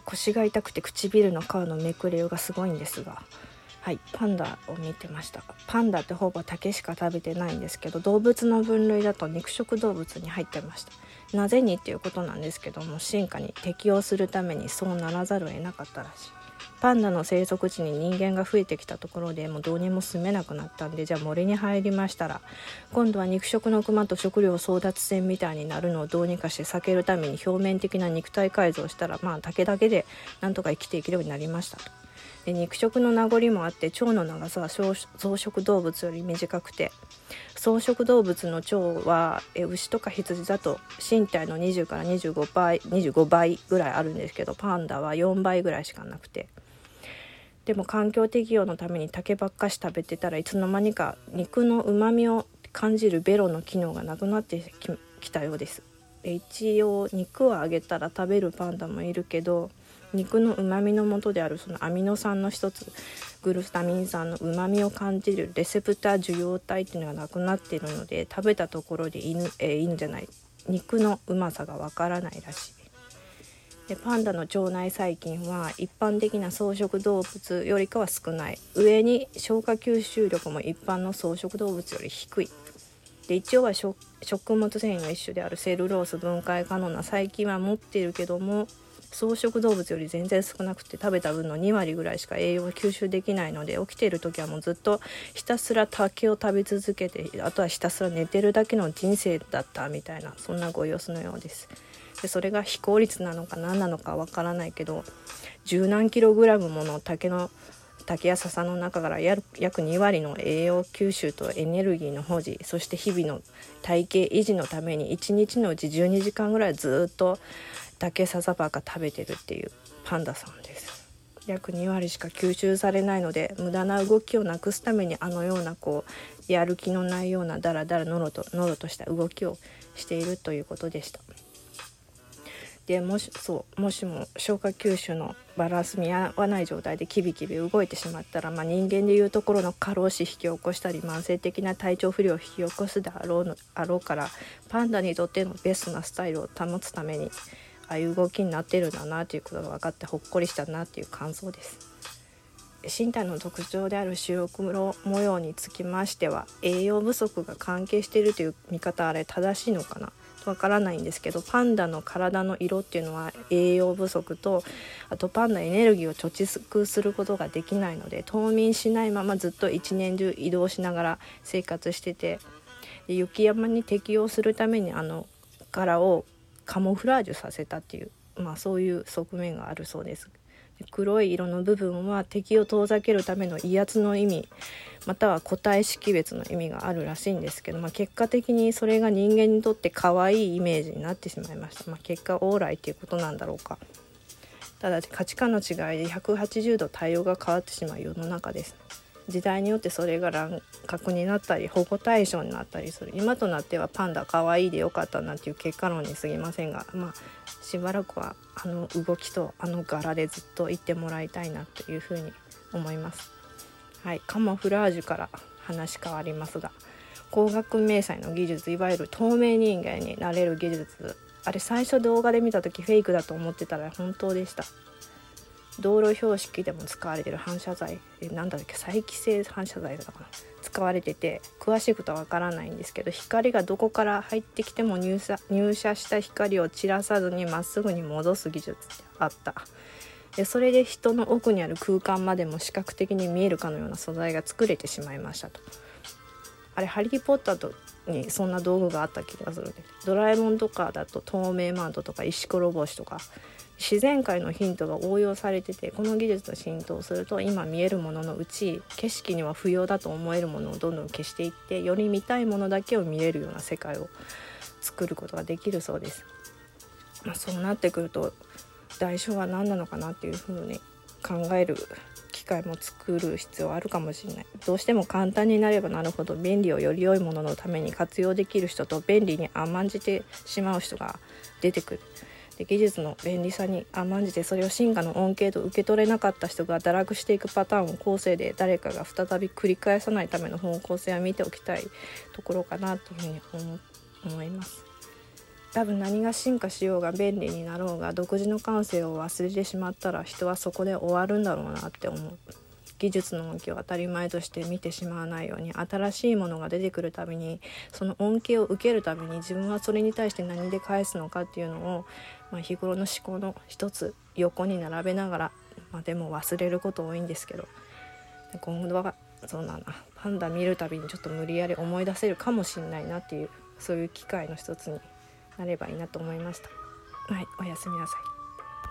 腰が痛くて唇の皮のめくれようがすごいんですが。はいパンダを見てました。パンダってほぼ竹しか食べてないんですけど動物の分類だと肉食動物に入ってました。なぜにっていうことなんですけども進化に適応するためにそうならざるを得なかったらしい。パンダの生息地に人間が増えてきたところでもうどうにも住めなくなったんでじゃあ森に入りましたら今度は肉食のクマと食料争奪戦みたいになるのをどうにかして避けるために表面的な肉体改造したらまあ竹だけでなんとか生きていけるようになりましたと。で肉食の名残もあって腸の長さは草食動物より短くて草食動物の腸はえ牛とか羊だと身体の20から25倍25倍ぐらいあるんですけどパンダは4倍ぐらいしかなくてでも環境適応のために竹ばっかし食べてたらいつの間にか肉のうまみを感じるベロの機能がなくなってきたようです。一応肉をあげたら食べるパンダもいるけど肉のうまみの元であるそのアミノ酸の一つグルタミン酸のうまみを感じるレセプター受容体っていうのがなくなっているので食べたところで犬,、えー、犬じゃない？肉のうまさがわからないらしい。でパンダの腸内細菌は一般的な草食動物よりかは少ない上に消化吸収力も一般の草食動物より低いで一応は食物繊維の一種であるセルロース分解可能な細菌は持っているけども草食動物より全然少なくて食べた分の2割ぐらいしか栄養を吸収できないので起きている時はもうずっとひたすら竹を食べ続けてあとはひたすら寝てるだけの人生だったみたいなそんなご様子のようです。でそれが非効率なのか何なのかわからないけど十何キログラムもの竹の竹や笹の中から約2割の栄養吸収とエネルギーの保持そして日々の体型維持のために1日のうち12時間ぐらいずっと竹笹ばっか食べてるっていうパンダさんです約2割しか吸収されないので無駄な動きをなくすためにあのようなこうやる気のないようなダラダラノロとノロとした動きをしているということでした。でもしそうもしも消化吸収のバランス見合わない状態でキビキビ動いてしまったら、まあ、人間でいうところの過労死引き起こしたり慢性的な体調不良を引き起こすであろうのあろうからパンダにとってのベストなスタイルを保つためにああいう動きになってるんだなということが分かってほっこりしたなっていう感想です。身体の特徴である白黒模様につきましては栄養不足が関係しているという見方あれ正しいのかな？わからないんですけどパンダの体の色っていうのは栄養不足とあとパンダエネルギーを貯蓄することができないので冬眠しないままずっと一年中移動しながら生活してて雪山に適応するためにあの柄をカモフラージュさせたっていう、まあ、そういう側面があるそうです。黒い色の部分は敵を遠ざけるための威圧の意味または個体識別の意味があるらしいんですけど、まあ、結果的にそれが人間にとって可愛いイメージになってしまいました、まあ、結果往来っていうことなんだろうか。ただ価値観の違いで180度対応が変わってしまう世の中です。時代によってそれが乱獲になったり保護対象になったりする。今となってはパンダ可愛いでよかったなっていう結果論に過ぎませんがまあしばらくはあの動きとあの柄でずっといってもらいたいなというふうに思います。はい、カモフラージュから話変わりますが光学迷彩の技術いわゆる透明人間になれる技術。あれ最初動画で見た時フェイクだと思ってたら本当でした。道路標識でも使われてる反射材何だっけ再帰性反射材だから使われてて詳しいことはわからないんですけど光がどこから入ってきても入射入射した光を散らさずにまっすぐに戻す技術ってあった。でそれで人の奥にある空間までも視覚的に見えるかのような素材が作れてしまいましたと。あれ「ハリー・ポッターと」にそんな道具があった気がするドラえもんとかだと透明マントとか石ころぼしとか自然界のヒントが応用されててこの技術と浸透すると今見えるもののうち景色には不要だと思えるものをどんどん消していってより見たいものだけを見れるような世界を作ることができるそうです。まあ、そうなってくると代償は何なのかなっていうふうに考える機会も作る必要あるかもしれないどうしても簡単になればなるほど便利をより良いもののために活用できる人と便利に甘んじてしまう人が出てくるで技術の便利さに甘んじてそれを進化の恩恵と受け取れなかった人が堕落していくパターンを後世で誰かが再び繰り返さないための方向性は見ておきたいところかなというふうに思います。多分何が進化しようが便利になろうが独自の感性を忘れてしまったら人はそこで終わるんだろうなって思う技術の恩恵を当たり前として見てしまわないように新しいものが出てくるたびにその恩恵を受けるたびに自分はそれに対して何で返すのかっていうのを、まあ、日頃の思考の一つ横に並べながら、まあ、でも忘れること多いんですけど今度はそうだなパンダ見るたびにちょっと無理やり思い出せるかもしれないなっていうそういう機会の一つになればいいなと思いました。はい、おやすみなさい。